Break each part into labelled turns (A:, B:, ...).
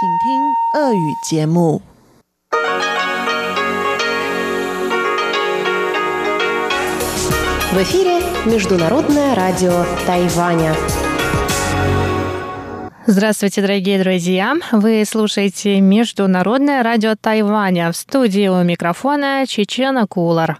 A: 请听俄语节目。
B: В эфире Международное радио Тайваня.
C: Здравствуйте, дорогие друзья! Вы слушаете Международное радио Тайваня. В студии у микрофона Чечена Кулар.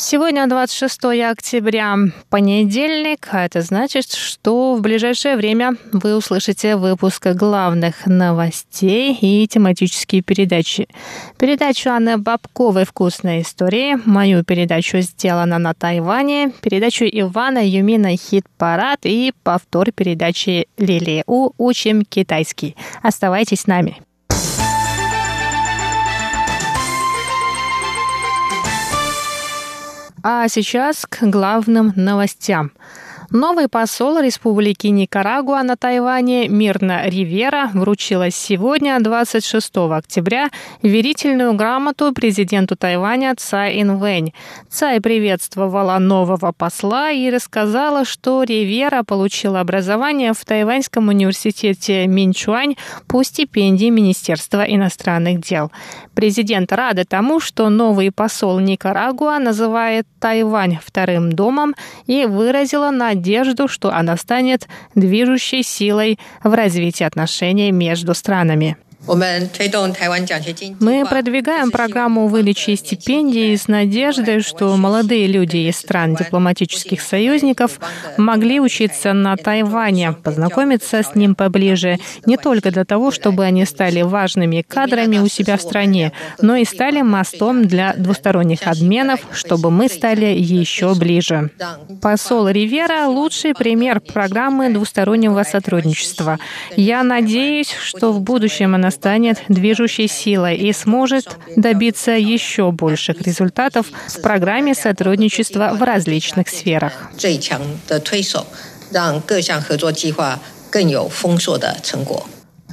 C: Сегодня 26 октября, понедельник, а это значит, что в ближайшее время вы услышите выпуск главных новостей и тематические передачи. Передачу Анны Бабковой «Вкусные истории», мою передачу «Сделано на Тайване», передачу Ивана Юмина «Хит-парад» и повтор передачи Лилии У «Учим китайский». Оставайтесь с нами. А сейчас к главным новостям. Новый посол Республики Никарагуа на Тайване Мирна Ривера вручила сегодня, 26 октября, верительную грамоту президенту Тайваня Цай Инвэнь. Цай приветствовала нового посла и рассказала, что Ривера получила образование в Тайваньском университете Минчуань по стипендии Министерства иностранных дел. Президент рада тому, что новый посол Никарагуа называет Тайвань вторым домом и выразила надежду, что она станет движущей силой в развитии отношений между странами. Мы продвигаем программу выдачи стипендий с надеждой, что молодые люди из стран дипломатических союзников могли учиться на Тайване, познакомиться с ним поближе, не только для того, чтобы они стали важными кадрами у себя в стране, но и стали мостом для двусторонних обменов, чтобы мы стали еще ближе. Посол Ривера — лучший пример программы двустороннего сотрудничества. Я надеюсь, что в будущем она станет движущей силой и сможет добиться еще больших результатов в программе сотрудничества в различных сферах.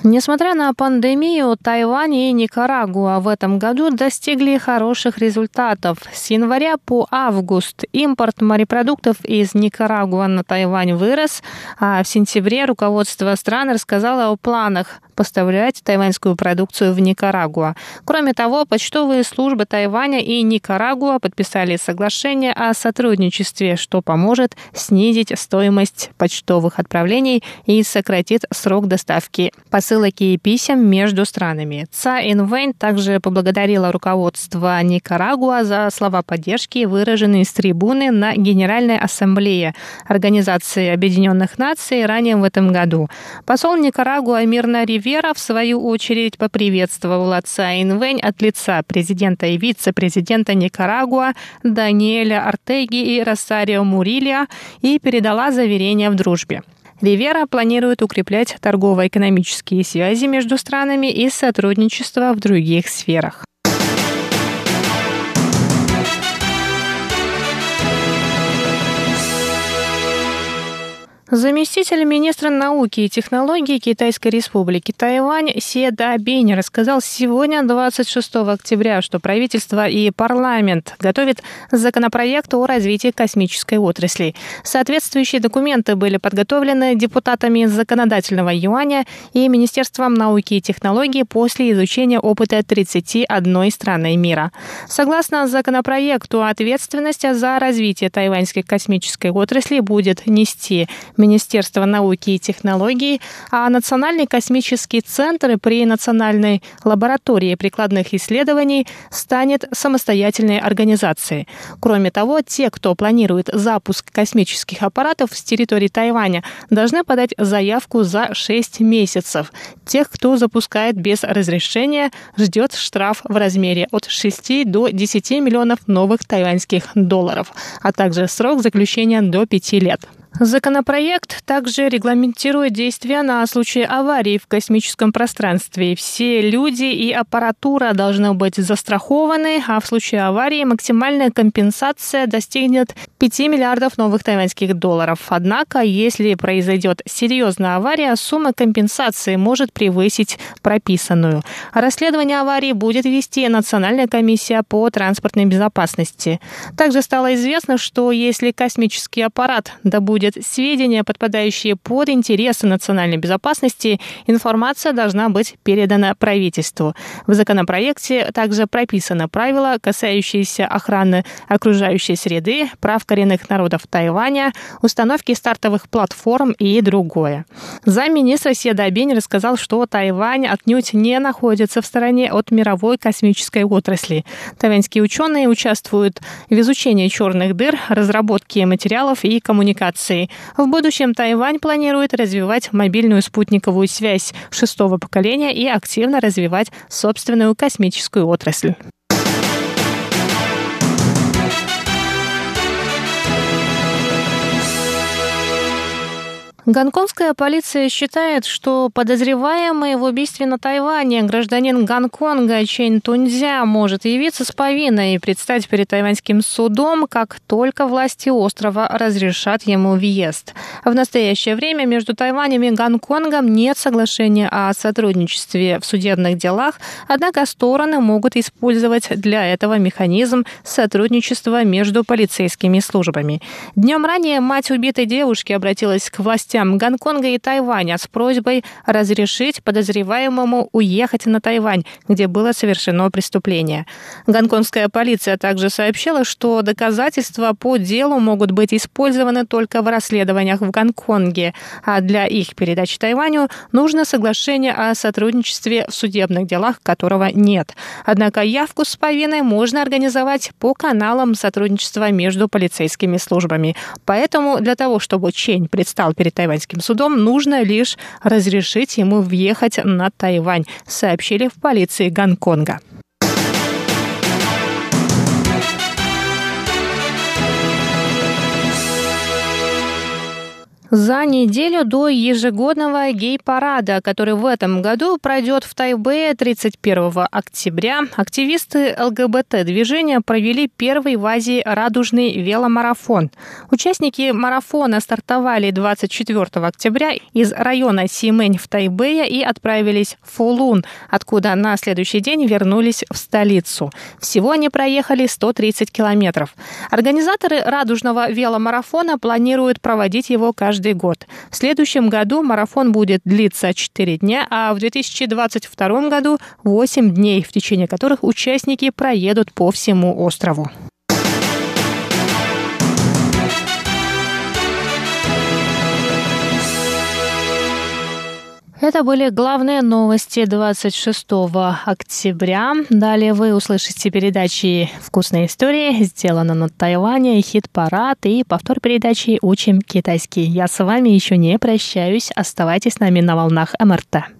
C: Несмотря на пандемию, Тайвань и Никарагуа в этом году достигли хороших результатов. С января по август импорт морепродуктов из Никарагуа на Тайвань вырос, а в сентябре руководство стран рассказало о планах поставлять тайваньскую продукцию в Никарагуа. Кроме того, почтовые службы Тайваня и Никарагуа подписали соглашение о сотрудничестве, что поможет снизить стоимость почтовых отправлений и сократит срок доставки посылок и писем между странами. Ца Инвейн также поблагодарила руководство Никарагуа за слова поддержки, выраженные с трибуны на Генеральной Ассамблее Организации Объединенных Наций ранее в этом году. Посол Никарагуа Мирна Ривер Ривера, в свою очередь, поприветствовала отца Инвэнь от лица президента и вице-президента Никарагуа Даниэля Артеги и Росарио Мурилья и передала заверение в дружбе. Ривера планирует укреплять торгово-экономические связи между странами и сотрудничество в других сферах. Заместитель министра науки и технологий Китайской республики Тайвань Се Дабинь рассказал сегодня, 26 октября, что правительство и парламент готовят законопроект о развитии космической отрасли. Соответствующие документы были подготовлены депутатами законодательного юаня и Министерством науки и технологий после изучения опыта 31 страны мира. Согласно законопроекту, ответственность за развитие тайваньской космической отрасли будет нести Министерства науки и технологий, а Национальный космический центр при Национальной лаборатории прикладных исследований станет самостоятельной организацией. Кроме того, те, кто планирует запуск космических аппаратов с территории Тайваня, должны подать заявку за 6 месяцев. Тех, кто запускает без разрешения, ждет штраф в размере от 6 до 10 миллионов новых тайваньских долларов, а также срок заключения до 5 лет. Законопроект также регламентирует действия на случай аварии в космическом пространстве. Все люди и аппаратура должны быть застрахованы, а в случае аварии максимальная компенсация достигнет 5 миллиардов новых тайваньских долларов. Однако, если произойдет серьезная авария, сумма компенсации может превысить прописанную. Расследование аварии будет вести Национальная комиссия по транспортной безопасности. Также стало известно, что если космический аппарат добудет находят сведения, подпадающие под интересы национальной безопасности, информация должна быть передана правительству. В законопроекте также прописано правила, касающиеся охраны окружающей среды, прав коренных народов Тайваня, установки стартовых платформ и другое. Замминистра Седа Абень рассказал, что Тайвань отнюдь не находится в стороне от мировой космической отрасли. Тайваньские ученые участвуют в изучении черных дыр, разработке материалов и коммуникации. В будущем Тайвань планирует развивать мобильную спутниковую связь шестого поколения и активно развивать собственную космическую отрасль. Гонконгская полиция считает, что подозреваемый в убийстве на Тайване гражданин Гонконга Чейн Тунзя может явиться с повинной и предстать перед тайваньским судом, как только власти острова разрешат ему въезд. В настоящее время между Тайванем и Гонконгом нет соглашения о сотрудничестве в судебных делах, однако стороны могут использовать для этого механизм сотрудничества между полицейскими службами. Днем ранее мать убитой девушки обратилась к властям властям Гонконга и Тайваня с просьбой разрешить подозреваемому уехать на Тайвань, где было совершено преступление. Гонконгская полиция также сообщила, что доказательства по делу могут быть использованы только в расследованиях в Гонконге, а для их передачи Тайваню нужно соглашение о сотрудничестве в судебных делах, которого нет. Однако явку с повинной можно организовать по каналам сотрудничества между полицейскими службами. Поэтому для того, чтобы Чень предстал перед Тайванем, тайваньским судом, нужно лишь разрешить ему въехать на Тайвань, сообщили в полиции Гонконга. За неделю до ежегодного гей-парада, который в этом году пройдет в Тайбэе 31 октября, активисты ЛГБТ-движения провели первый в Азии радужный веломарафон. Участники марафона стартовали 24 октября из района Симэнь в Тайбэе и отправились в Фулун, откуда на следующий день вернулись в столицу. Всего они проехали 130 километров. Организаторы радужного веломарафона планируют проводить его каждый каждый год. В следующем году марафон будет длиться 4 дня, а в 2022 году 8 дней, в течение которых участники проедут по всему острову. Это были главные новости 26 октября. Далее вы услышите передачи «Вкусные истории», «Сделано на Тайване», «Хит-парад» и повтор передачи «Учим китайский». Я с вами еще не прощаюсь. Оставайтесь с нами на волнах МРТ.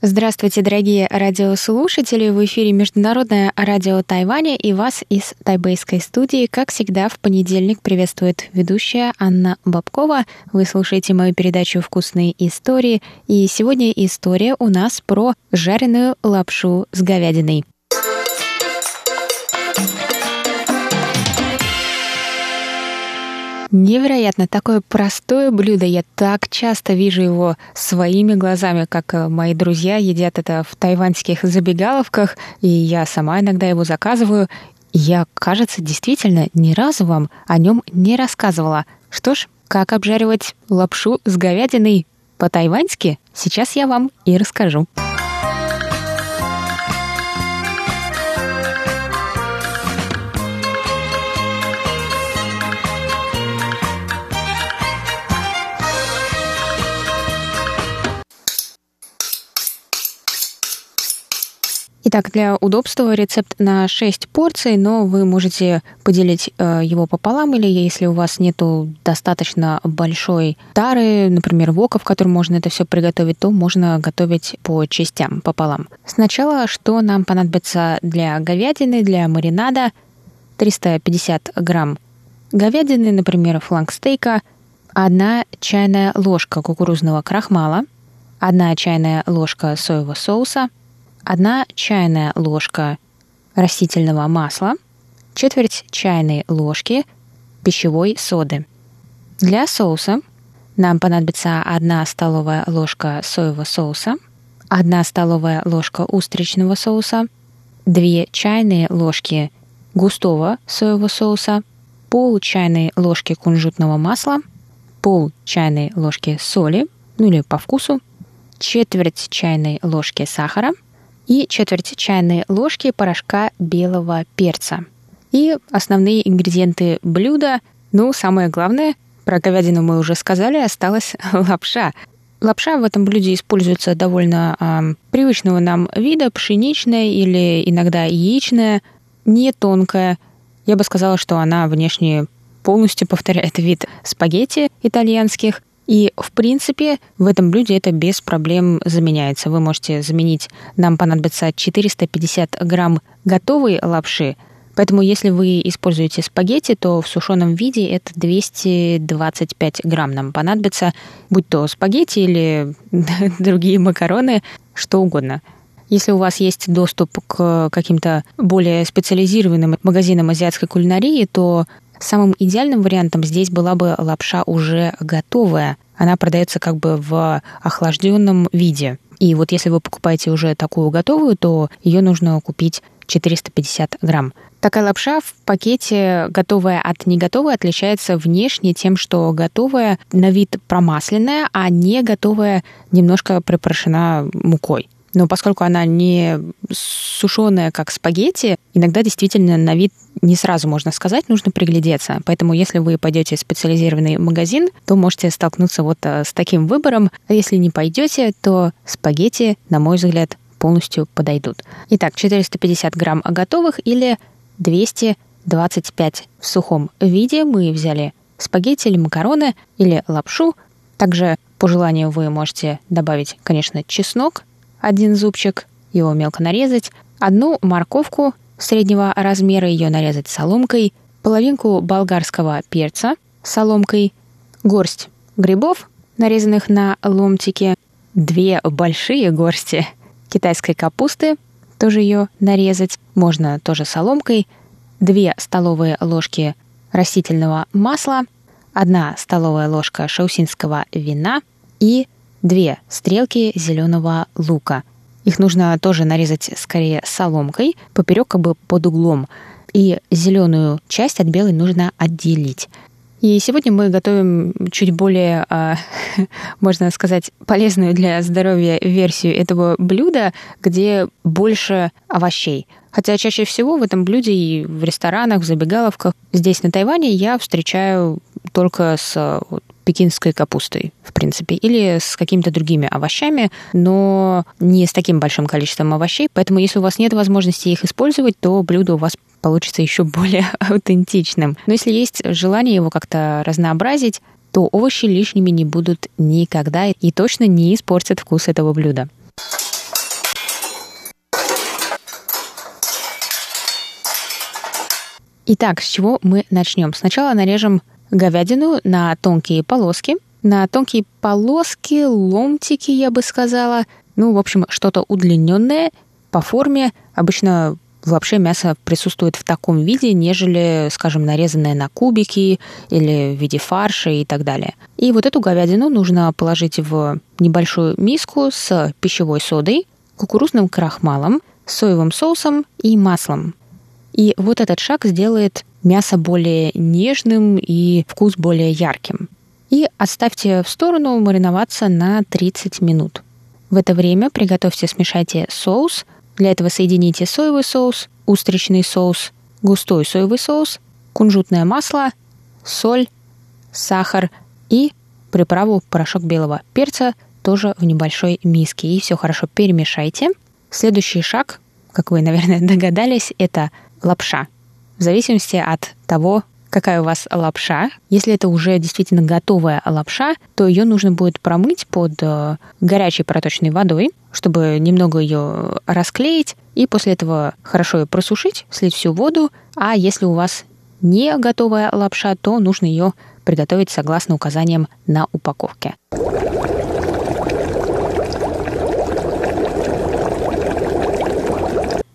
D: Здравствуйте, дорогие радиослушатели! В эфире Международное радио Тайваня и вас из тайбейской студии, как всегда, в понедельник приветствует ведущая Анна Бабкова. Вы слушаете мою передачу «Вкусные истории», и сегодня история у нас про жареную лапшу с говядиной. Невероятно, такое простое блюдо. Я так часто вижу его своими глазами, как э, мои друзья едят это в тайваньских забегаловках, и я сама иногда его заказываю. Я, кажется, действительно ни разу вам о нем не рассказывала. Что ж, как обжаривать лапшу с говядиной по-тайваньски, сейчас я вам и расскажу. Итак, для удобства рецепт на 6 порций, но вы можете поделить э, его пополам, или если у вас нету достаточно большой тары, например, вока, в котором можно это все приготовить, то можно готовить по частям пополам. Сначала, что нам понадобится для говядины, для маринада? 350 грамм говядины, например, фланг стейка, одна чайная ложка кукурузного крахмала, одна чайная ложка соевого соуса – 1 чайная ложка растительного масла, четверть чайной ложки пищевой соды. Для соуса нам понадобится 1 столовая ложка соевого соуса, 1 столовая ложка устричного соуса, 2 чайные ложки густого соевого соуса, пол чайной ложки кунжутного масла, пол чайной ложки соли, ну или по вкусу, четверть чайной ложки сахара и четверть чайной ложки порошка белого перца. И основные ингредиенты блюда, ну, самое главное, про говядину мы уже сказали, осталась лапша. Лапша в этом блюде используется довольно э, привычного нам вида, пшеничная или иногда яичная, не тонкая. Я бы сказала, что она внешне полностью повторяет вид спагетти итальянских, и, в принципе, в этом блюде это без проблем заменяется. Вы можете заменить, нам понадобится 450 грамм готовой лапши, Поэтому, если вы используете спагетти, то в сушеном виде это 225 грамм нам понадобится, будь то спагетти или другие макароны, что угодно. Если у вас есть доступ к каким-то более специализированным магазинам азиатской кулинарии, то Самым идеальным вариантом здесь была бы лапша уже готовая. Она продается как бы в охлажденном виде. И вот если вы покупаете уже такую готовую, то ее нужно купить 450 грамм. Такая лапша в пакете готовая от неготовой отличается внешне тем, что готовая на вид промасленная, а не готовая немножко припорошена мукой. Но поскольку она не сушеная, как спагетти, иногда действительно на вид не сразу можно сказать, нужно приглядеться. Поэтому если вы пойдете в специализированный магазин, то можете столкнуться вот э, с таким выбором. А если не пойдете, то спагетти, на мой взгляд, полностью подойдут. Итак, 450 грамм готовых или 225 в сухом виде мы взяли спагетти или макароны или лапшу. Также по желанию вы можете добавить, конечно, чеснок, один зубчик, его мелко нарезать, одну морковку среднего размера, ее нарезать соломкой, половинку болгарского перца соломкой, горсть грибов, нарезанных на ломтики, две большие горсти китайской капусты, тоже ее нарезать, можно тоже соломкой, две столовые ложки растительного масла, одна столовая ложка шаусинского вина и две стрелки зеленого лука. Их нужно тоже нарезать скорее соломкой, поперек как бы под углом. И зеленую часть от белой нужно отделить. И сегодня мы готовим чуть более, а, можно сказать, полезную для здоровья версию этого блюда, где больше овощей. Хотя чаще всего в этом блюде и в ресторанах, в забегаловках здесь на Тайване я встречаю только с вот, пекинской капустой, в принципе, или с какими-то другими овощами, но не с таким большим количеством овощей. Поэтому, если у вас нет возможности их использовать, то блюдо у вас получится еще более аутентичным. Но если есть желание его как-то разнообразить, то овощи лишними не будут никогда и точно не испортят вкус этого блюда. Итак, с чего мы начнем? Сначала нарежем говядину на тонкие полоски. На тонкие полоски, ломтики, я бы сказала. Ну, в общем, что-то удлиненное по форме. Обычно в лапше мясо присутствует в таком виде, нежели, скажем, нарезанное на кубики или в виде фарша и так далее. И вот эту говядину нужно положить в небольшую миску с пищевой содой, кукурузным крахмалом, соевым соусом и маслом. И вот этот шаг сделает мясо более нежным и вкус более ярким. И оставьте в сторону мариноваться на 30 минут. В это время приготовьте, смешайте соус. Для этого соедините соевый соус, устричный соус, густой соевый соус, кунжутное масло, соль, сахар и приправу порошок белого перца тоже в небольшой миске. И все хорошо перемешайте. Следующий шаг, как вы, наверное, догадались, это лапша в зависимости от того, какая у вас лапша. Если это уже действительно готовая лапша, то ее нужно будет промыть под э, горячей проточной водой, чтобы немного ее расклеить, и после этого хорошо ее просушить, слить всю воду. А если у вас не готовая лапша, то нужно ее приготовить согласно указаниям на упаковке.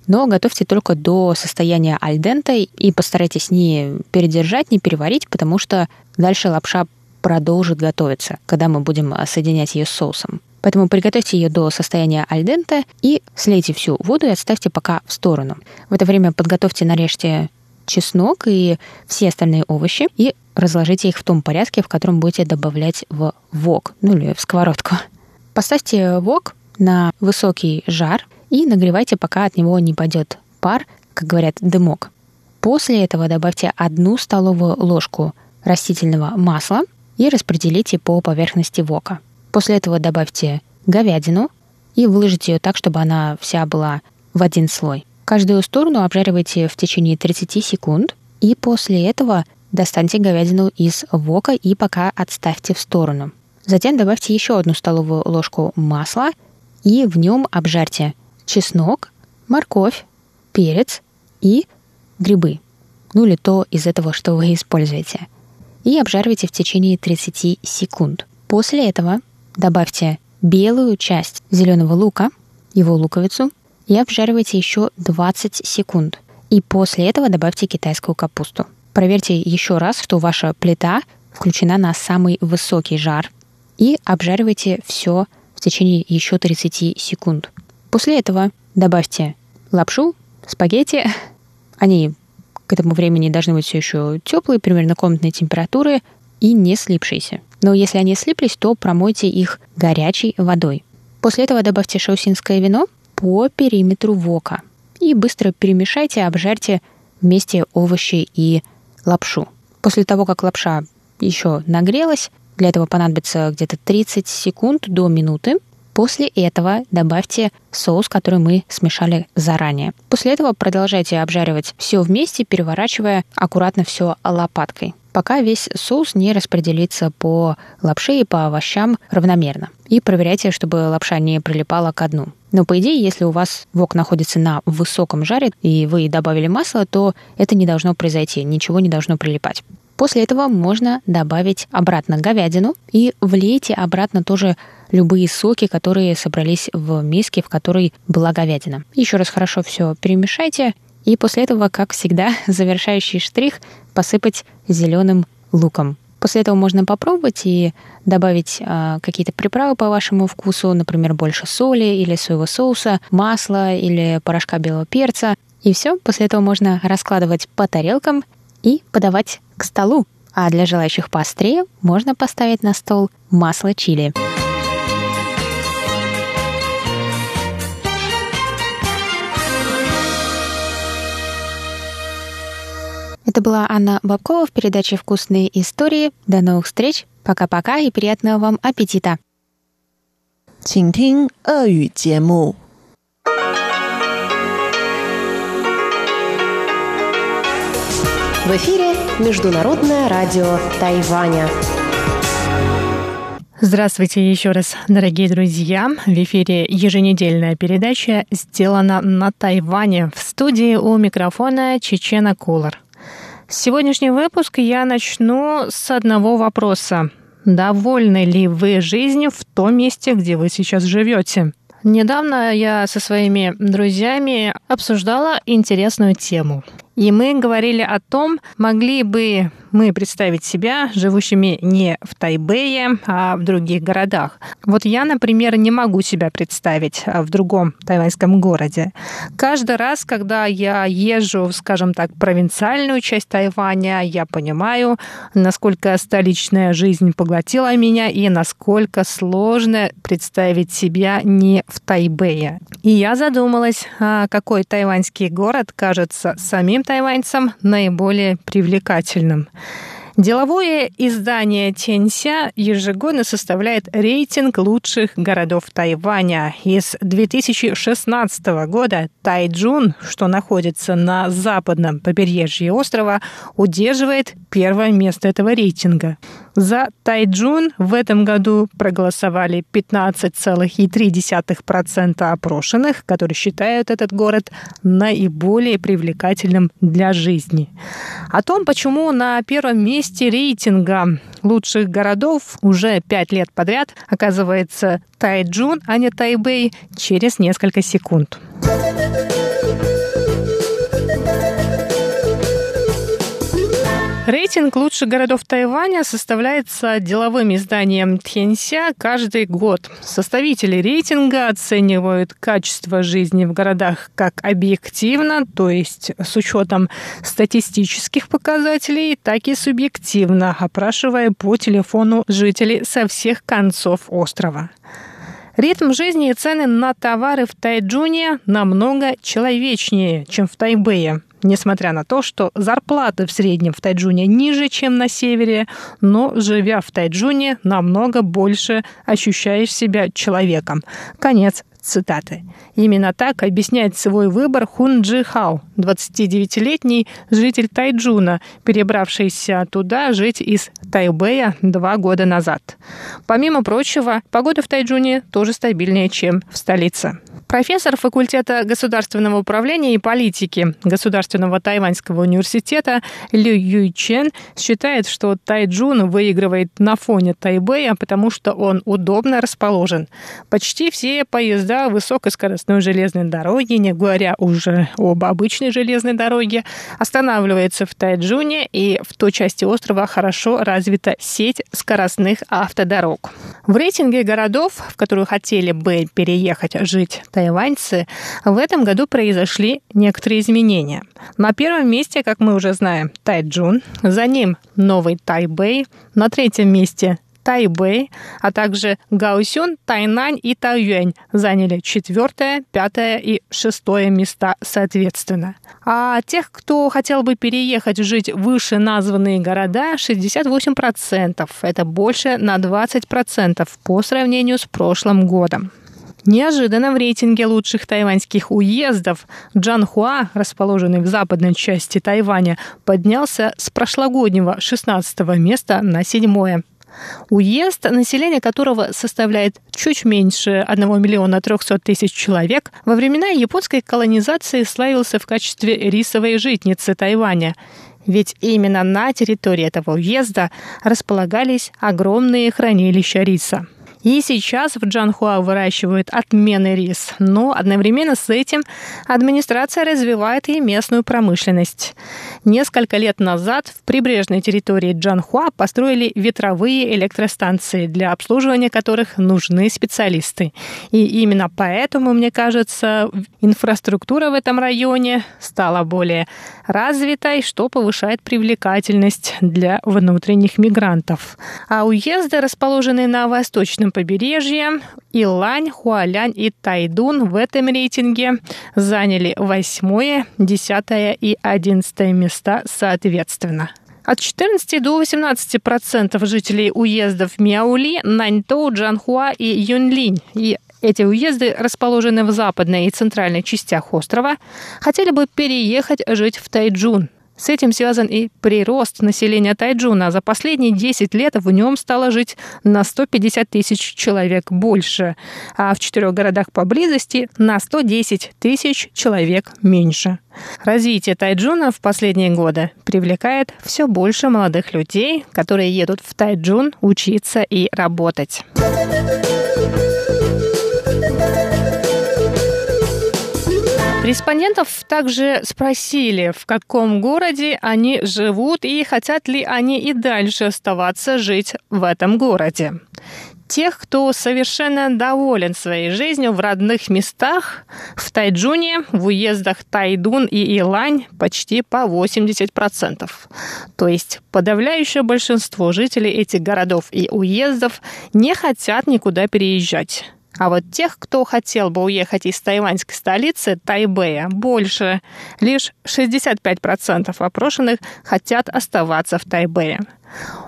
D: Но готовьте только до состояния альдента и постарайтесь не передержать, не переварить, потому что дальше лапша продолжит готовиться, когда мы будем соединять ее с соусом. Поэтому приготовьте ее до состояния альдента и слейте всю воду и отставьте пока в сторону. В это время подготовьте, нарежьте чеснок и все остальные овощи и разложите их в том порядке, в котором будете добавлять в вок, ну или в сковородку. Поставьте вок на высокий жар и нагревайте, пока от него не пойдет пар, как говорят, дымок. После этого добавьте одну столовую ложку растительного масла и распределите по поверхности вока. После этого добавьте говядину и выложите ее так, чтобы она вся была в один слой. Каждую сторону обжаривайте в течение 30 секунд, и после этого достаньте говядину из вока и пока отставьте в сторону. Затем добавьте еще одну столовую ложку масла и в нем обжарьте чеснок, морковь, перец и грибы. Ну или то из этого, что вы используете. И обжаривайте в течение 30 секунд. После этого Добавьте белую часть зеленого лука, его луковицу, и обжаривайте еще 20 секунд. И после этого добавьте китайскую капусту. Проверьте еще раз, что ваша плита включена на самый высокий жар и обжаривайте все в течение еще 30 секунд. После этого добавьте лапшу, спагетти. Они к этому времени должны быть все еще теплые, примерно комнатной температуры и не слипшиеся. Но если они слиплись, то промойте их горячей водой. После этого добавьте шаусинское вино по периметру вока и быстро перемешайте, обжарьте вместе овощи и лапшу. После того, как лапша еще нагрелась, для этого понадобится где-то 30 секунд до минуты. После этого добавьте соус, который мы смешали заранее. После этого продолжайте обжаривать все вместе, переворачивая аккуратно все лопаткой пока весь соус не распределится по лапше и по овощам равномерно. И проверяйте, чтобы лапша не прилипала к дну. Но по идее, если у вас вок находится на высоком жаре и вы добавили масло, то это не должно произойти, ничего не должно прилипать. После этого можно добавить обратно говядину и влейте обратно тоже любые соки, которые собрались в миске, в которой была говядина. Еще раз хорошо все перемешайте и после этого, как всегда, завершающий штрих посыпать зеленым луком. После этого можно попробовать и добавить э, какие-то приправы по вашему вкусу, например, больше соли или соевого соуса, масла или порошка белого перца. И все, после этого можно раскладывать по тарелкам и подавать к столу. А для желающих поострее можно поставить на стол масло чили. Это была Анна Бабкова в передаче «Вкусные истории». До новых встреч. Пока-пока и приятного вам аппетита.
A: 请听俄语节目。
B: В эфире Международное радио Тайваня.
C: Здравствуйте еще раз, дорогие друзья. В эфире еженедельная передача «Сделана на Тайване». В студии у микрофона Чечена Кулар. Сегодняшний выпуск я начну с одного вопроса. Довольны ли вы жизнью в том месте, где вы сейчас живете? Недавно я со своими друзьями обсуждала интересную тему. И мы говорили о том, могли бы мы представить себя живущими не в Тайбэе, а в других городах. Вот я, например, не могу себя представить в другом тайваньском городе. Каждый раз, когда я езжу, скажем так, в провинциальную часть Тайваня, я понимаю, насколько столичная жизнь поглотила меня и насколько сложно представить себя не в Тайбэе. И я задумалась, а какой тайваньский город кажется самим тайваньцам наиболее привлекательным. Деловое издание Тенься ежегодно составляет рейтинг лучших городов Тайваня. Из 2016 года Тайджун, что находится на западном побережье острова, удерживает первое место этого рейтинга. За Тайджун в этом году проголосовали 15,3% опрошенных, которые считают этот город наиболее привлекательным для жизни. О том, почему на первом месте рейтинга лучших городов уже пять лет подряд оказывается Тайджун, а не Тайбэй, через несколько секунд. Рейтинг лучших городов Тайваня составляется деловым изданием Тхенся каждый год. Составители рейтинга оценивают качество жизни в городах как объективно, то есть с учетом статистических показателей, так и субъективно, опрашивая по телефону жителей со всех концов острова. Ритм жизни и цены на товары в Тайджуне намного человечнее, чем в Тайбэе несмотря на то, что зарплаты в среднем в Тайджуне ниже, чем на севере, но живя в Тайджуне, намного больше ощущаешь себя человеком. Конец цитаты. Именно так объясняет свой выбор Хун Джи Хао, 29-летний житель Тайджуна, перебравшийся туда жить из Тайбэя два года назад. Помимо прочего, погода в Тайджуне тоже стабильнее, чем в столице. Профессор факультета государственного управления и политики Государственного тайваньского университета Лю Юй Чен считает, что Тайджун выигрывает на фоне Тайбэя, потому что он удобно расположен. Почти все поезда высокоскоростной железной дороги, не говоря уже об обычной железной дороге, останавливаются в Тайджуне, и в той части острова хорошо развита сеть скоростных автодорог. В рейтинге городов, в которые хотели бы переехать жить тайваньцы, в этом году произошли некоторые изменения. На первом месте, как мы уже знаем, Тайджун, за ним Новый Тайбэй, на третьем месте Тайбэй, а также Гаосюн, Тайнань и Тайюань заняли четвертое, пятое и шестое места соответственно. А тех, кто хотел бы переехать жить выше названные города, 68%. Это больше на 20% по сравнению с прошлым годом. Неожиданно в рейтинге лучших тайваньских уездов Джанхуа, расположенный в западной части Тайваня, поднялся с прошлогоднего 16 места на седьмое. Уезд, население которого составляет чуть меньше 1 миллиона 300 тысяч человек, во времена японской колонизации славился в качестве рисовой житницы Тайваня. Ведь именно на территории этого уезда располагались огромные хранилища риса. И сейчас в Джанхуа выращивают отменный рис, но одновременно с этим администрация развивает и местную промышленность. Несколько лет назад в прибрежной территории Джанхуа построили ветровые электростанции, для обслуживания которых нужны специалисты. И именно поэтому, мне кажется, инфраструктура в этом районе стала более развитой, что повышает привлекательность для внутренних мигрантов. А уезды, расположенные на восточном побережье, Илань, Хуалянь и Тайдун в этом рейтинге заняли восьмое, десятое и одиннадцатое места соответственно. От 14 до 18 процентов жителей уездов Мяули, Наньтоу, Джанхуа и Юнлинь и эти уезды, расположенные в западной и центральной частях острова, хотели бы переехать жить в Тайджун. С этим связан и прирост населения Тайджуна. За последние 10 лет в нем стало жить на 150 тысяч человек больше, а в четырех городах поблизости на 110 тысяч человек меньше. Развитие Тайджуна в последние годы привлекает все больше молодых людей, которые едут в Тайджун учиться и работать. Респондентов также спросили, в каком городе они живут и хотят ли они и дальше оставаться жить в этом городе. Тех, кто совершенно доволен своей жизнью в родных местах, в Тайджуне, в уездах Тайдун и Илань почти по 80%. То есть подавляющее большинство жителей этих городов и уездов не хотят никуда переезжать. А вот тех, кто хотел бы уехать из тайваньской столицы Тайбэя, больше. Лишь 65% опрошенных хотят оставаться в Тайбэе.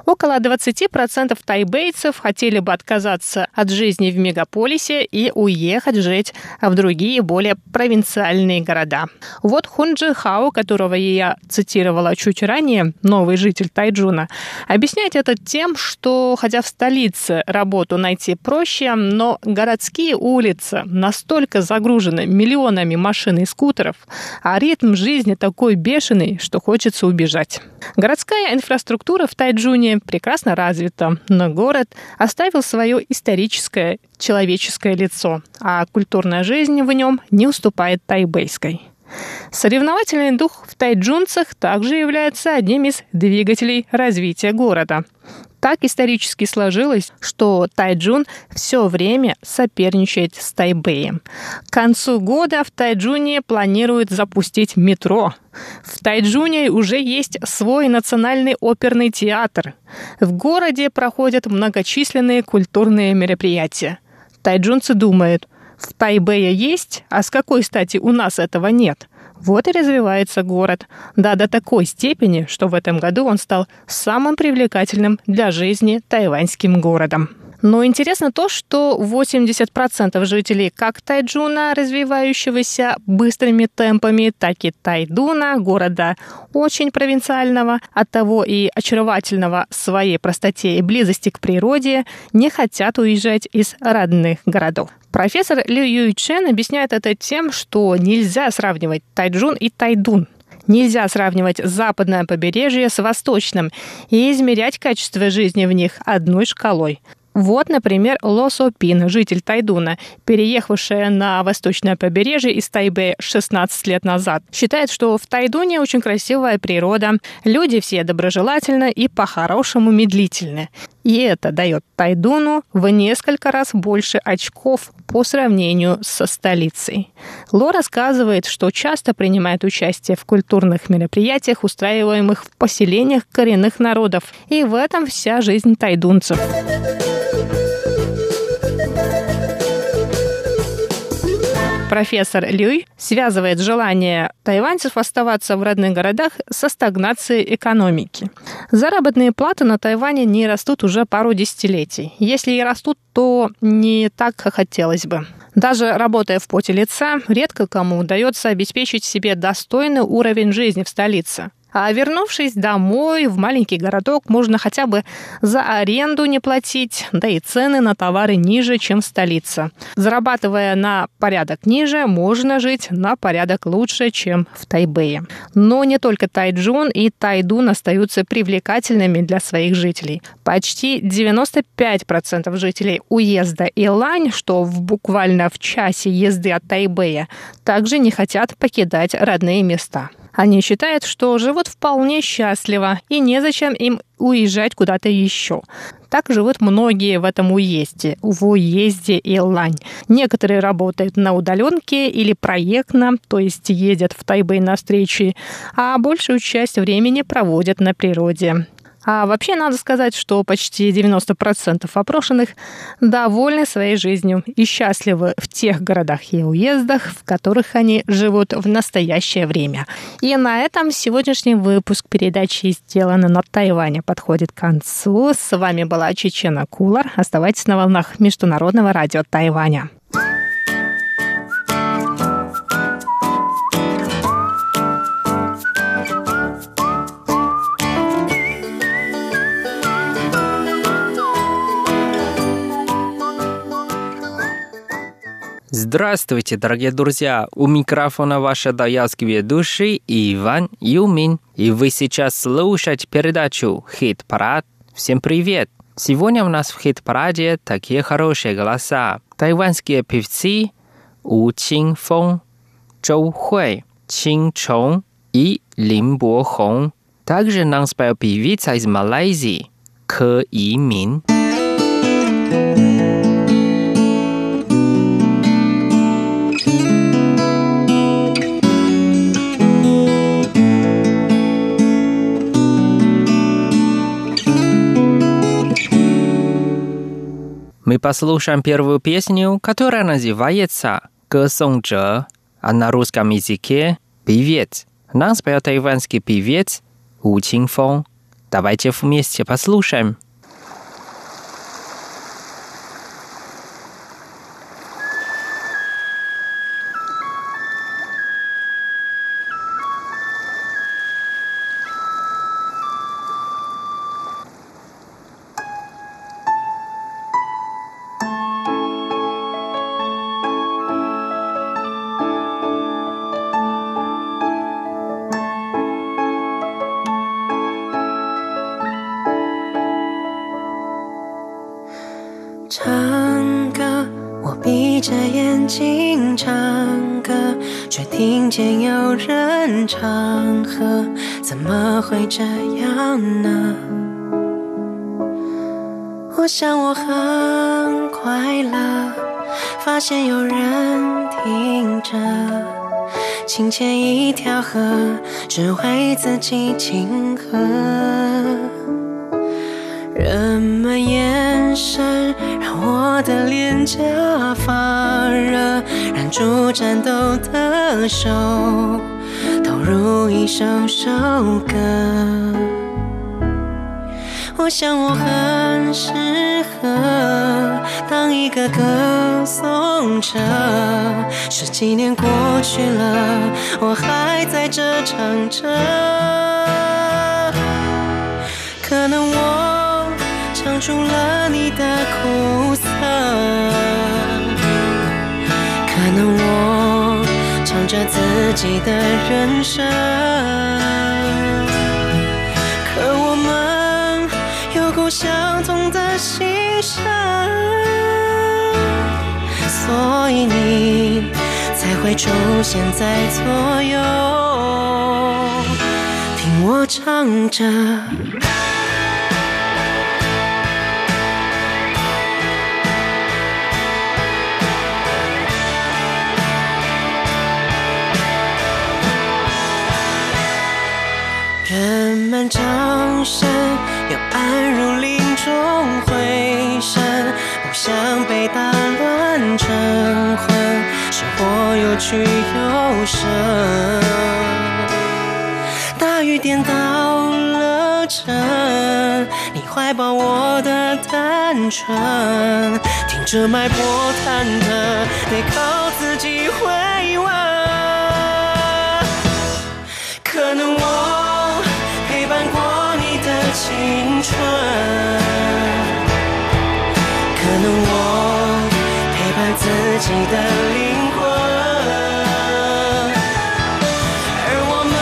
C: Около 20% тайбейцев хотели бы отказаться от жизни в мегаполисе и уехать жить в другие, более провинциальные города. Вот Хунджи Хао, которого я цитировала чуть ранее, новый житель Тайджуна, объясняет это тем, что хотя в столице работу найти проще, но городские улицы настолько загружены миллионами машин и скутеров, а ритм жизни такой бешеный, что хочется убежать. Городская инфраструктура в Тайджуне Джуни прекрасно развита, но город оставил свое историческое человеческое лицо, а культурная жизнь в нем не уступает тайбейской. Соревновательный дух в тайджунцах также является одним из двигателей развития города. Так исторически сложилось, что Тайджун все время соперничает с Тайбэем. К концу года в Тайджуне планируют запустить метро. В Тайджуне уже есть свой национальный оперный театр. В городе проходят многочисленные культурные мероприятия. Тайджунцы думают, в Тайбэе есть, а с какой стати у нас этого нет – вот и развивается город. Да, до такой степени, что в этом году он стал самым привлекательным для жизни тайваньским городом. Но интересно то, что 80% жителей как Тайджуна, развивающегося быстрыми темпами, так и Тайдуна, города очень провинциального, от того и очаровательного своей простоте и близости к природе, не хотят уезжать из родных городов. Профессор Лю Юй Чен объясняет это тем, что нельзя сравнивать Тайджун и Тайдун. Нельзя сравнивать западное побережье с восточным и измерять качество жизни в них одной шкалой. Вот, например, Ло Сопин, житель Тайдуна, переехавшая на восточное побережье из Тайбе 16 лет назад, считает, что в Тайдуне очень красивая природа, люди все доброжелательны и по-хорошему медлительны. И это дает Тайдуну в несколько раз больше очков по сравнению со столицей. Ло рассказывает, что часто принимает участие в культурных мероприятиях, устраиваемых в поселениях коренных народов. И в этом вся жизнь тайдунцев. Профессор Люй связывает желание тайваньцев оставаться в родных городах со стагнацией экономики. Заработные платы на Тайване не растут уже пару десятилетий. Если и растут, то не так, как хотелось бы. Даже работая в поте лица, редко кому удается обеспечить себе достойный уровень жизни в столице. А вернувшись домой в маленький городок, можно хотя бы за аренду не платить, да и цены на товары ниже, чем в столице. Зарабатывая на порядок ниже, можно жить на порядок лучше, чем в Тайбэе. Но не только Тайджун и Тайдун остаются привлекательными для своих жителей. Почти 95% жителей уезда Илань, что в буквально в часе езды от Тайбэя, также не хотят покидать родные места. Они считают, что живут вполне счастливо и незачем им уезжать куда-то еще. Так живут многие в этом уезде, в уезде Илань. Некоторые работают на удаленке или проектно, то есть едят в Тайбэй на встречи, а большую часть времени проводят на природе. А вообще надо сказать, что почти 90% опрошенных довольны своей жизнью и счастливы в тех городах и уездах, в которых они живут в настоящее время. И на этом сегодняшний выпуск передачи «Сделано на Тайване» подходит к концу. С вами была Чечена Кулар. Оставайтесь на волнах Международного радио Тайваня.
E: Здравствуйте, дорогие друзья! У микрофона ваша даялский ведущий Иван Юмин. И вы сейчас слушаете передачу «Хит-парад». Всем привет! Сегодня у нас в хит-параде такие хорошие голоса. Тайванские певцы У Чин Фон, Чжоу Хуэй, Чин Чон и Лин Бо Хong. Также нам спел певица из Малайзии Кэ И Мин. Мы послушаем первую песню, которая называется «Гэсонджэ», а на русском языке «Певец». Нам спел тайванский певец У Чинфон. Давайте вместе послушаем.
F: 发现有人听着，清浅一条河，只为自己庆贺。人们眼神让我的脸颊发热，忍住颤抖的手，投入一首首歌。我想我很适合当一个歌颂者。十几年过去了，我还在这唱着。可能我唱出了你的苦涩，可能我唱着自己的人生。有过相同的心声，所以你才会出现在左右，听我唱着。人们掌声要安如林中回声，不想被打乱成魂，生活有趣有声。大雨颠倒了城，你怀抱我的单纯，听着脉搏忐忑，得靠自己回稳。可能我春，可能我陪伴自己的灵魂，而我们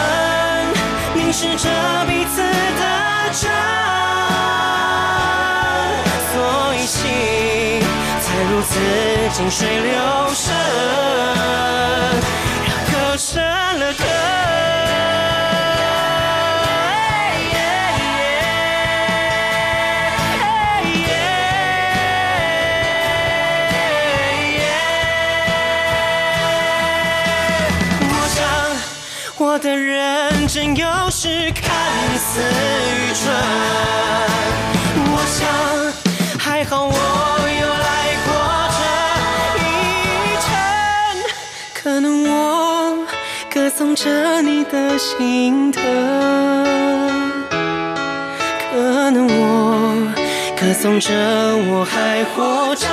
F: 凝视着彼此的真，所以心才如此静水流深，是看似愚蠢，我想还好我有来过这一程，可能我歌颂着你的心疼，可能我歌颂着我还活着，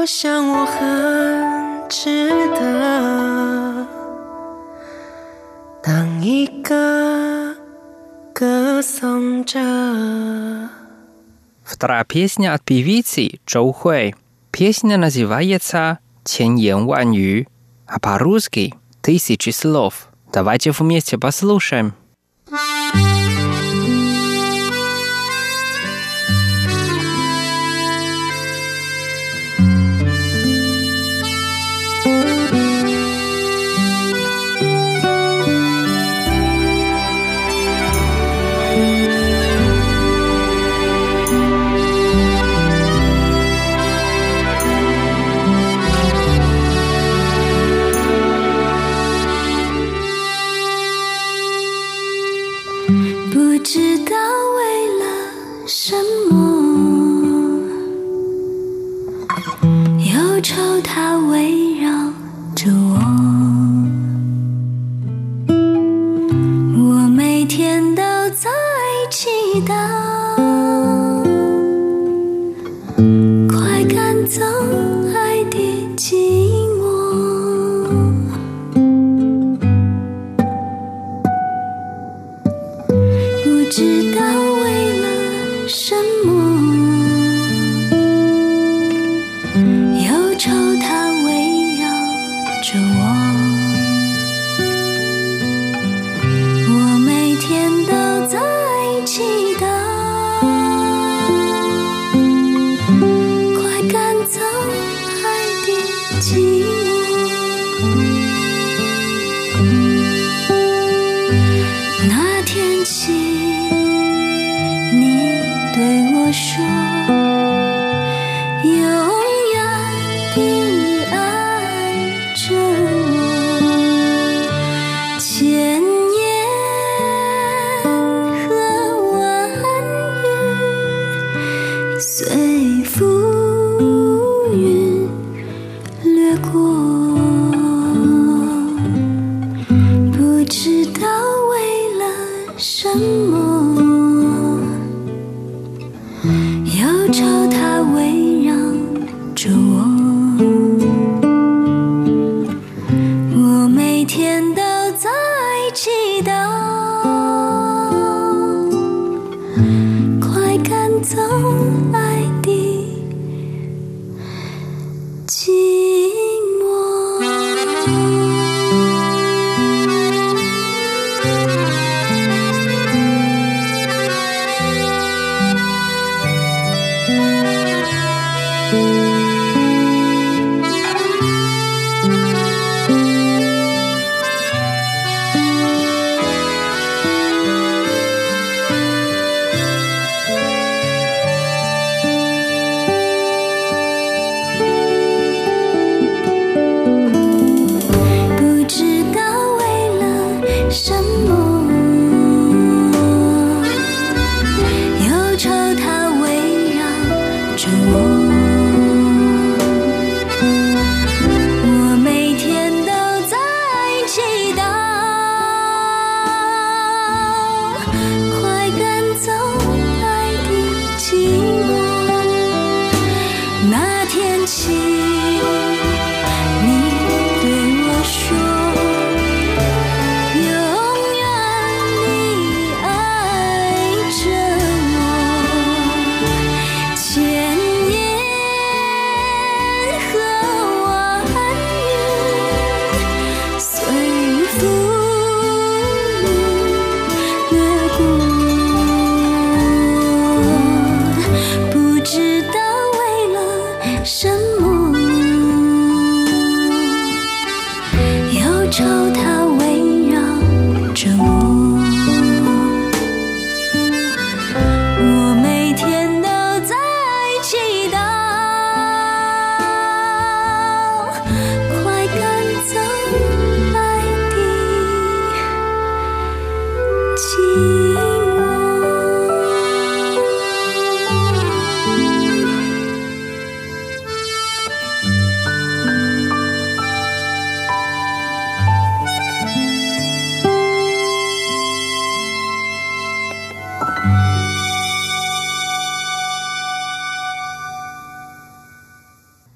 F: 我想我很值得当一个歌颂者。
E: Вторая песня от певицы Чжоу Хуэй. Песня называется «千言万语», а по-русски «Тысячи слов». Давайте вместе послушаем.
G: 走。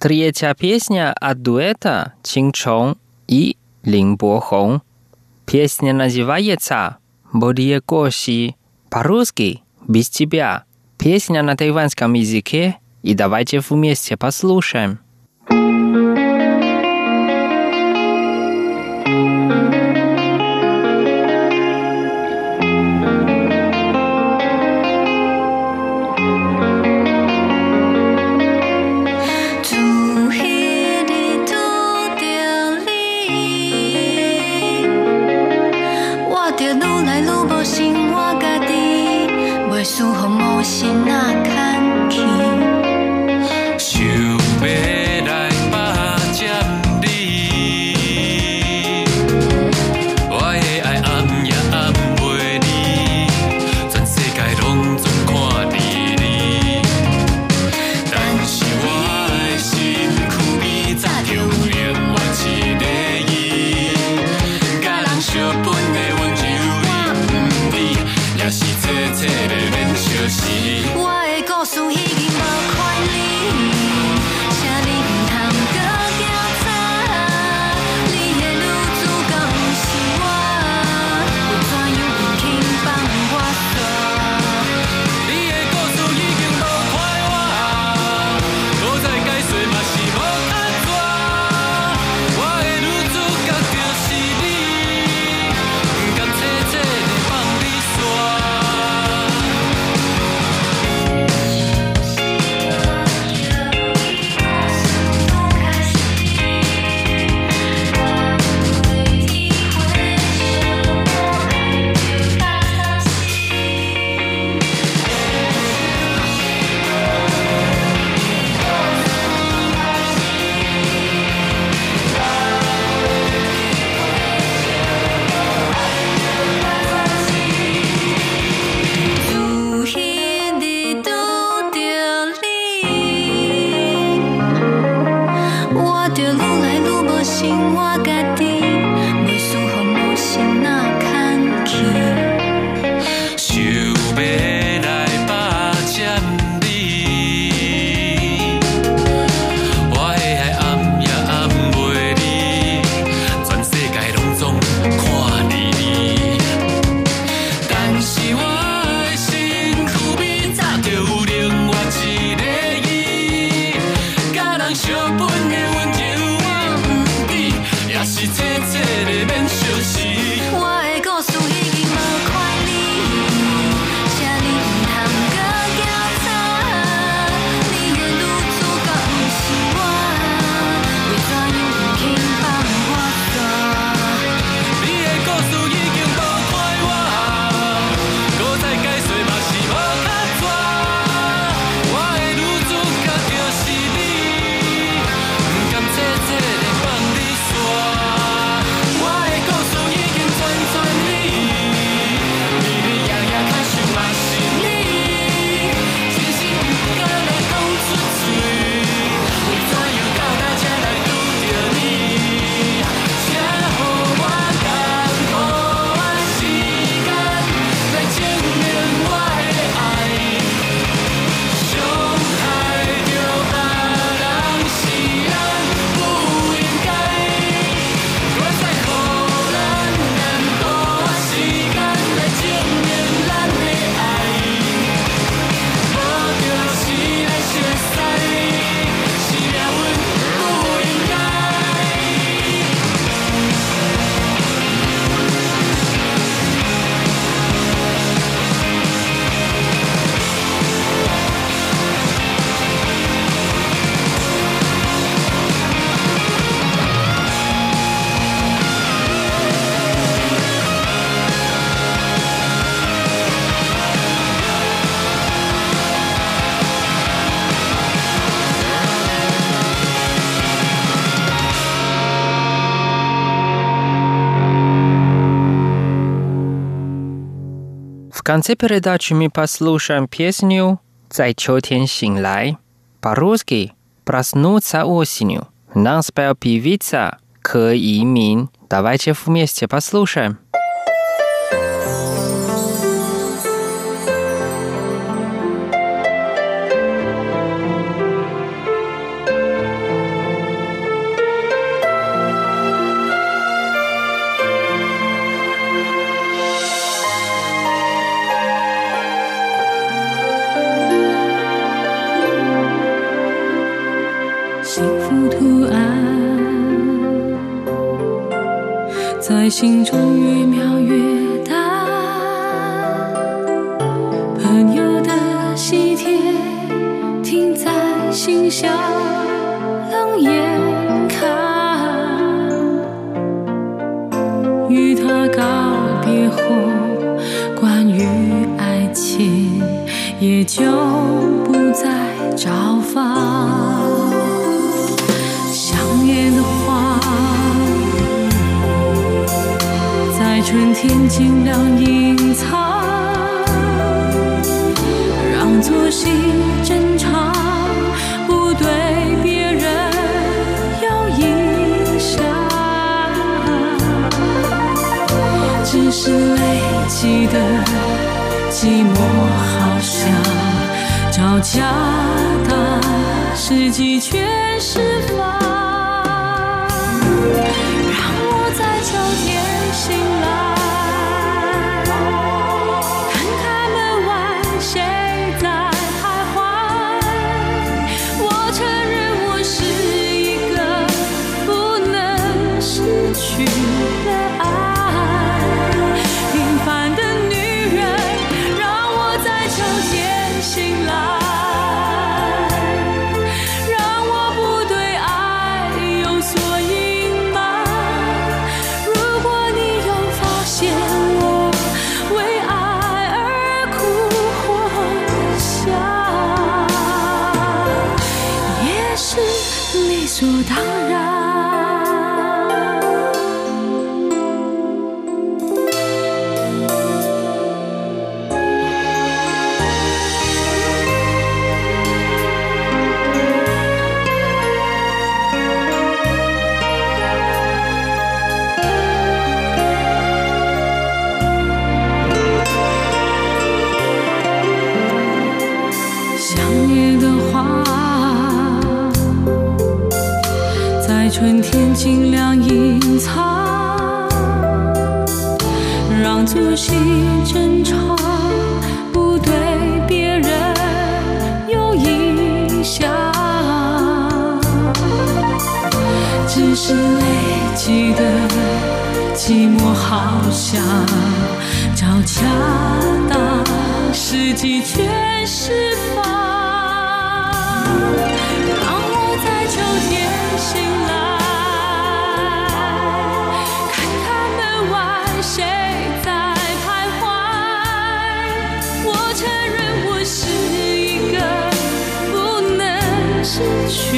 E: Третья песня от дуэта Чин Чон и Лин Бо Хong. Песня называется «Бодие коси. по-русски «Без тебя». Песня на тайванском языке, и давайте вместе послушаем.
G: конце передачи мы послушаем песню «在秋天醒来» по-русски «Проснуться осенью». Нам спел певица Кэ Имин. Давайте вместе послушаем.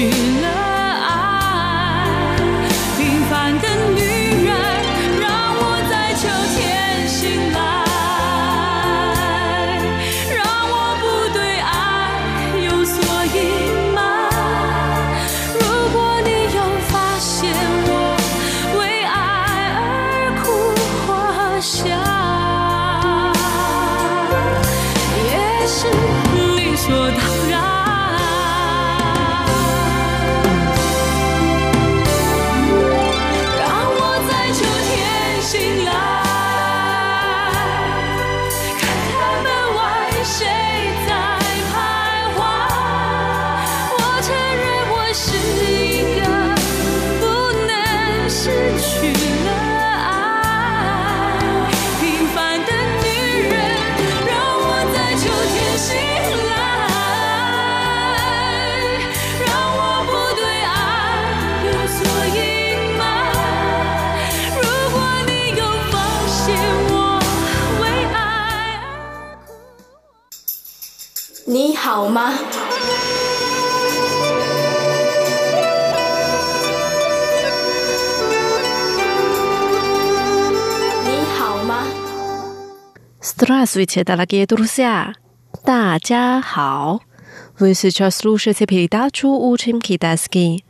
G: you love. 好
H: 吗？你好吗
B: Strasbourg 大家好。Wszystko słuchajcie, pili dajcie uchmki, daszki.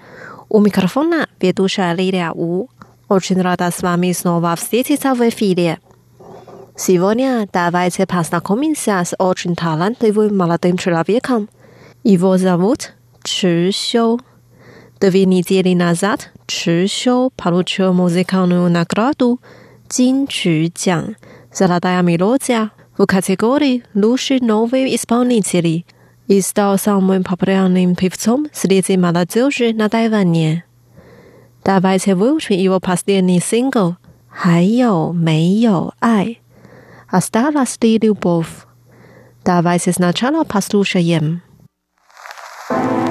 B: U mikrofonu, we duchu, a nie dla u. Ochudzona z mamie, znowa wstyd i zawiedli. Сегодня давайте познакомимся с очень талантливым молодым человеком. Его зовут Чжи Сю. Две недели назад Чжи Сю получил музыкальную награду Кинчжи-Дзян «Золотая мелодия» в категории «Лучшие новые исполнители» и стал самым популярным певцом среди молодежи на Тайване. Давайте выучим его последний сингл «还有没有爱》。а осталась ли любовь. Давайте сначала послушаем.
I: thank you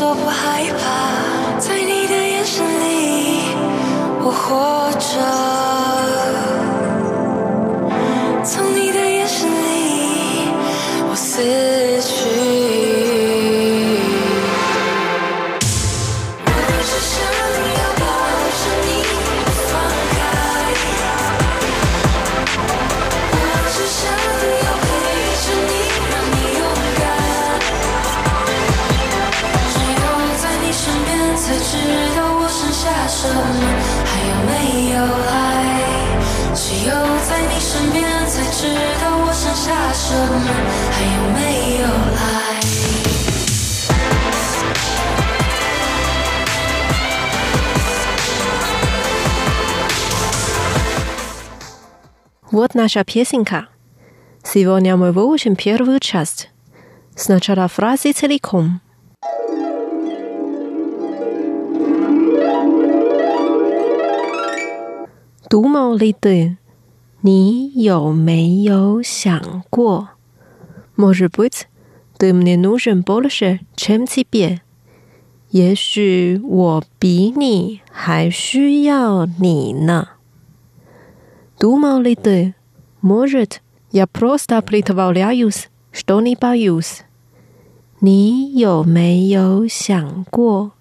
I: 我不害怕，在你的眼神里，我活。
B: Вот наша песенка. Сегодня мы выучим первую часть. Сначала фразы целиком. Думал ли ты? 你有没有想过？Может быть, ты мне нужен больше, чем тебе. 也许我比你还需要你呢。 Думал ли ты? Может, я просто притворяюсь, что не боюсь. 你有没有想过？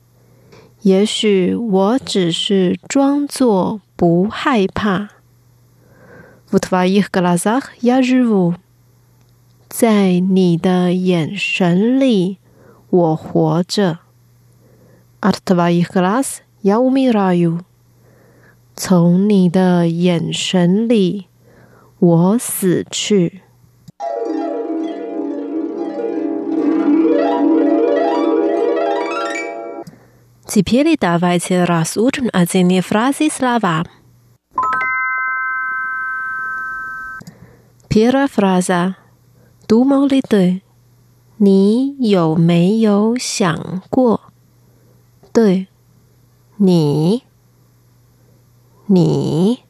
B: 也许我只是装作不害怕。В твоих глазах я живу，在你的眼神里，我活着。От твоих глаз я умираю， 从你的眼神里，我死去。Теперь давайте разучим отдельные фразы и слова. Первая фраза. Думал ли ты? 你有没有想过？对，你， 你，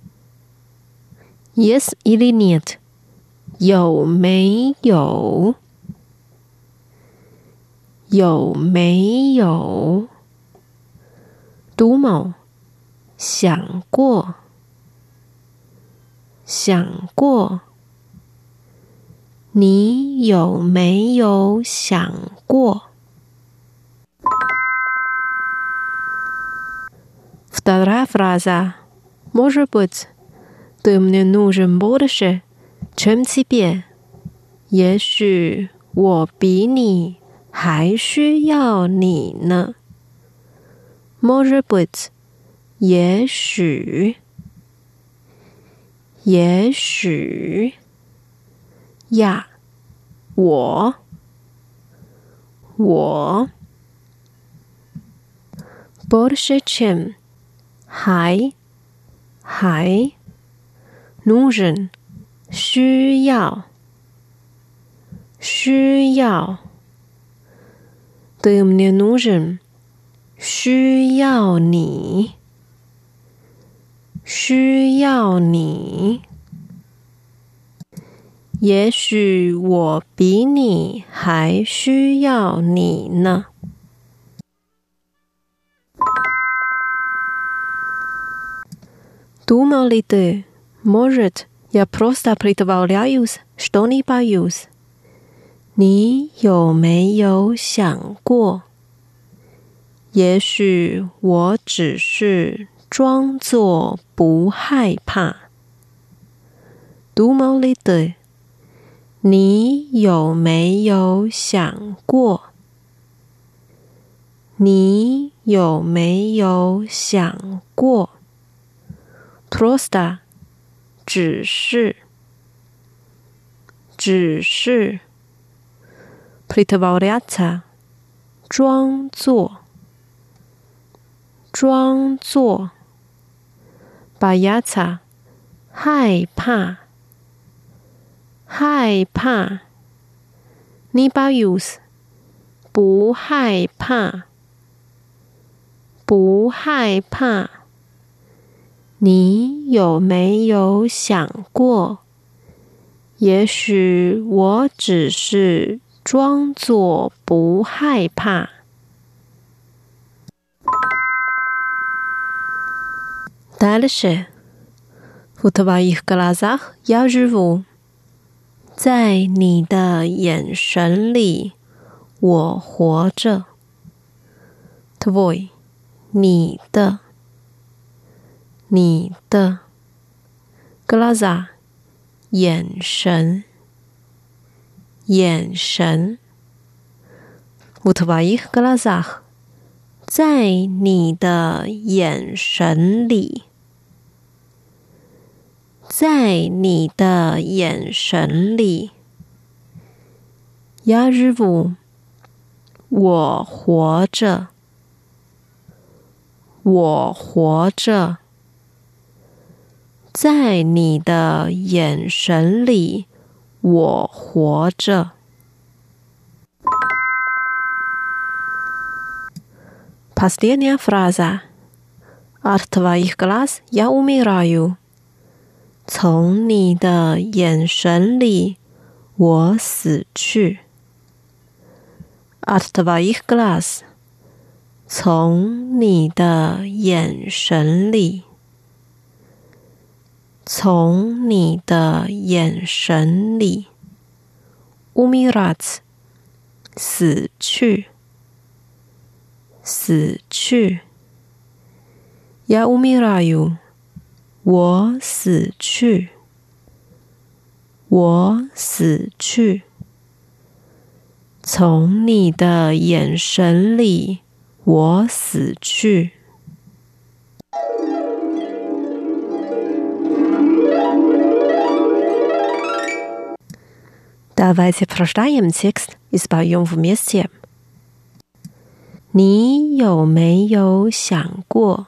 B: yes или нет？有没有？有没有？Думал，想过，想过。你有没有想过？Вторая фраза. Может быть, ты мне нужен больше, чем тебе. 也许我比你还需要你呢。Может быть，也许，也许。呀，我，我，больше чем，还， 还，нужен，需要，需要，ты мне нужен，需要你，需要你。也许我比你还需要你呢。 Думал ли ты? Может, я просто притворяюсь, что не боюсь. 你有没有想过？也许我只是装作不害怕。Думал ли ты? 你有没有想过？你有没有想过 prosta，只是，只是，pritvoriata，装作，装作，bayata，害怕，害怕，nibayus，不害怕，不害怕。你有没有想过？也许我只是装作不害怕。Дальше. В твоих глазах я живу. 在你的眼神里，我活着。Твой，你的， 你的 glaza 眼神，眼神，沃特巴伊 glaza，在你的眼神里，在你的眼神里，亚日舞，我活着，我活着。在你的眼神里，我活着。Последняя фраза. От твоих глаз я умираю. 从你的眼神里，我死去。От твоих глаз. 从你的眼神里， 从你的眼神里。乌米拉次死去。死去。呀乌米拉哟我死去。我死去。从你的眼神里我死去。Vážiš sixth is byl jenom městem. 你有没有想过，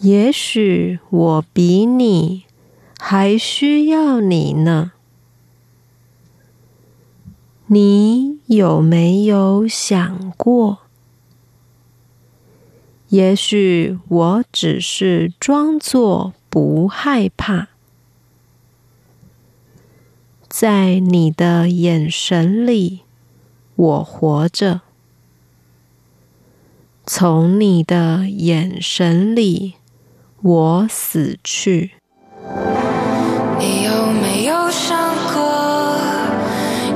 B: 也许我比你还需要你呢？你有没有想过，也许我只是装作不害怕？在你的眼神里，我活着。从你的眼神里，我死去。
I: 你有没有想过，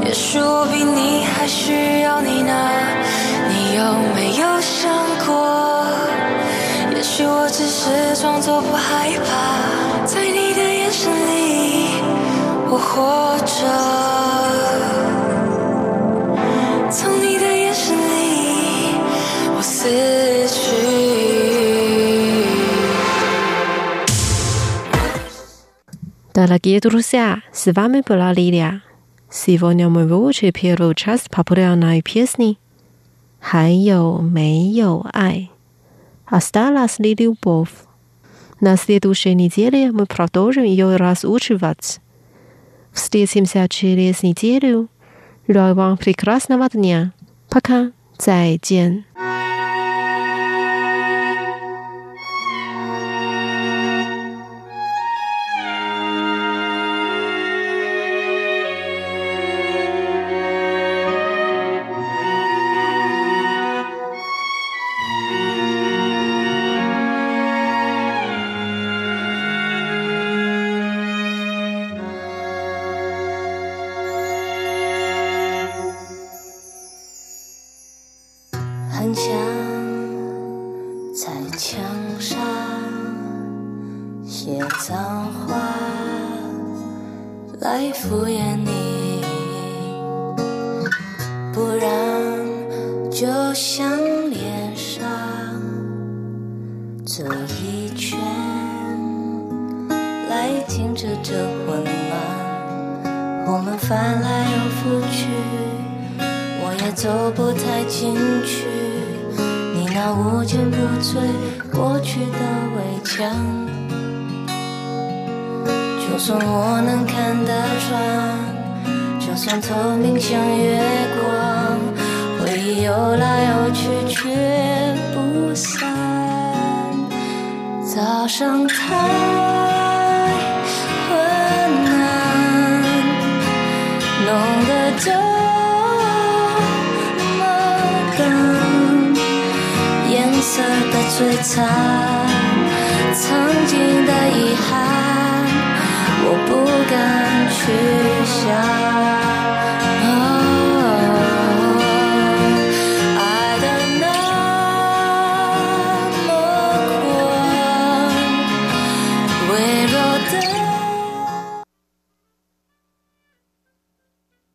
I: 也许我比你还需要你呢？你有没有想过，也许我只是装作不害怕，在你的眼神里，我活着。从你的眼神里，我死去。
B: Дорогие друзья, с вами была Лилия. Сегодня мы выучили первую часть популярной песни. 还有没有爱？Осталась ли любовь? На следующей неделе мы продолжим ее разучивать. Встретимся через неделю. Желаю вам прекрасного дня. Пока. 再见。